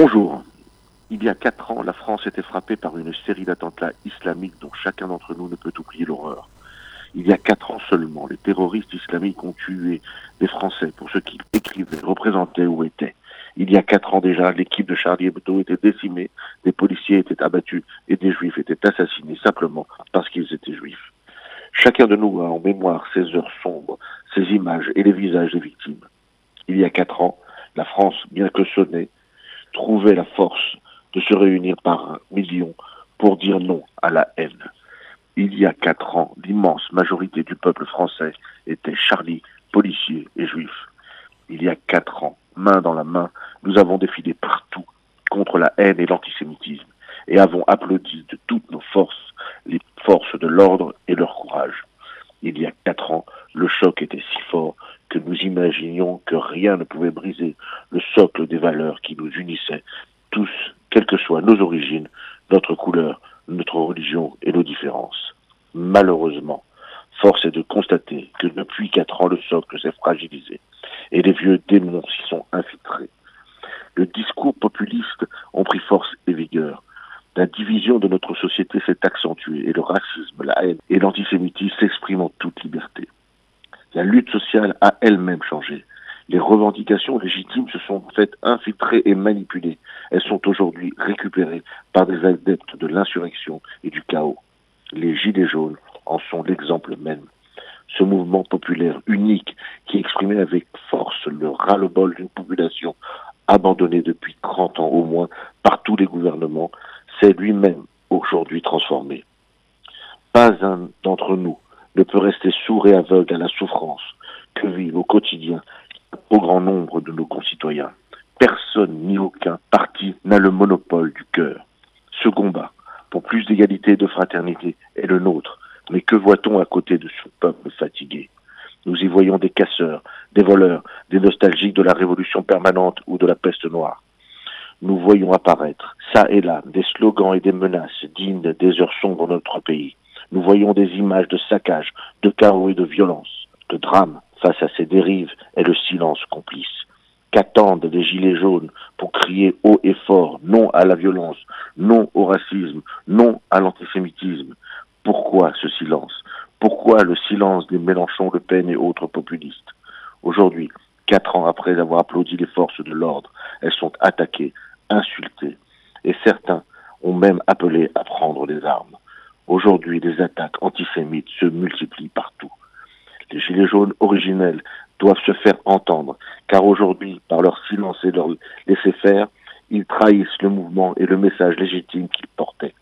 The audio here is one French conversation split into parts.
Bonjour. Il y a quatre ans, la France était frappée par une série d'attentats islamiques dont chacun d'entre nous ne peut oublier l'horreur. Il y a quatre ans seulement, les terroristes islamiques ont tué des Français pour ce qu'ils écrivaient, représentaient ou étaient. Il y a quatre ans déjà, l'équipe de Charlie Hebdo était décimée, des policiers étaient abattus et des juifs étaient assassinés simplement parce qu'ils étaient juifs. Chacun de nous a en mémoire ces heures sombres, ces images et les visages des victimes. Il y a quatre ans, la France, bien que sonnée, trouvait la force de se réunir par millions pour dire non à la haine. Il y a quatre ans, l'immense majorité du peuple français était Charlie, policier et juif. Il y a quatre ans, main dans la main, nous avons défilé partout contre la haine et l'antisémitisme et avons applaudi de toutes nos forces les forces de l'ordre et leur courage. Il y a quatre ans, le choc était si fort que nous imaginions que rien ne pouvait briser le socle des valeurs qui nous unissaient, tous, quelles que soient nos origines, notre couleur, notre religion et nos différences. Malheureusement, force est de constater que depuis quatre ans, le socle s'est fragilisé et les vieux démons s'y sont infiltrés. Le discours populiste ont pris force et vigueur. La division de notre société s'est accentuée et le racisme, la haine et l'antisémitisme s'expriment. La lutte sociale a elle-même changé. Les revendications légitimes se sont faites infiltrer et manipuler. Elles sont aujourd'hui récupérées par des adeptes de l'insurrection et du chaos. Les Gilets jaunes en sont l'exemple même. Ce mouvement populaire unique qui exprimait avec force le ras-le-bol d'une population abandonnée depuis 30 ans au moins par tous les gouvernements, s'est lui-même aujourd'hui transformé. Pas un d'entre nous ne peut rester sourd et aveugle à la souffrance que vivent au quotidien au grand nombre de nos concitoyens. Personne ni aucun parti n'a le monopole du cœur. Ce combat pour plus d'égalité et de fraternité est le nôtre. Mais que voit-on à côté de ce peuple fatigué? Nous y voyons des casseurs, des voleurs, des nostalgiques de la révolution permanente ou de la peste noire. Nous voyons apparaître, ça et là, des slogans et des menaces dignes des heures sombres de notre pays. Nous voyons des images de saccage, de chaos et de violence, de drame. Face à ces dérives est le silence complice. Qu'attendent les gilets jaunes pour crier haut et fort non à la violence, non au racisme, non à l'antisémitisme? Pourquoi ce silence? Pourquoi le silence des Mélenchon, Le Pen et autres populistes? Aujourd'hui, quatre ans après avoir applaudi les forces de l'ordre, elles sont attaquées, insultées, et certains ont même appelé à prendre les armes. Aujourd'hui, les attaques antisémites se multiplient partout. Les Gilets jaunes originels doivent se faire entendre, car aujourd'hui, par leur silence et leur laisser-faire, ils trahissent le mouvement et le message légitime qu'ils portaient.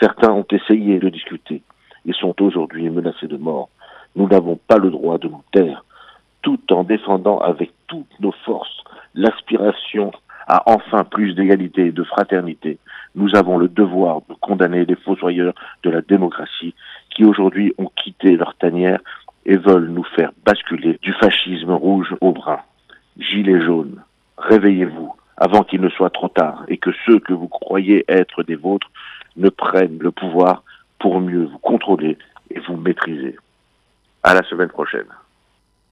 Certains ont essayé de discuter. Ils sont aujourd'hui menacés de mort. Nous n'avons pas le droit de nous taire, tout en défendant avec toutes nos forces l'aspiration à enfin plus d'égalité et de fraternité, nous avons le devoir de condamner les fossoyeurs de la démocratie qui aujourd'hui ont quitté leur tanière et veulent nous faire basculer du fascisme rouge au brun. Gilets jaunes, réveillez-vous avant qu'il ne soit trop tard et que ceux que vous croyez être des vôtres ne prennent le pouvoir pour mieux vous contrôler et vous maîtriser. À la semaine prochaine.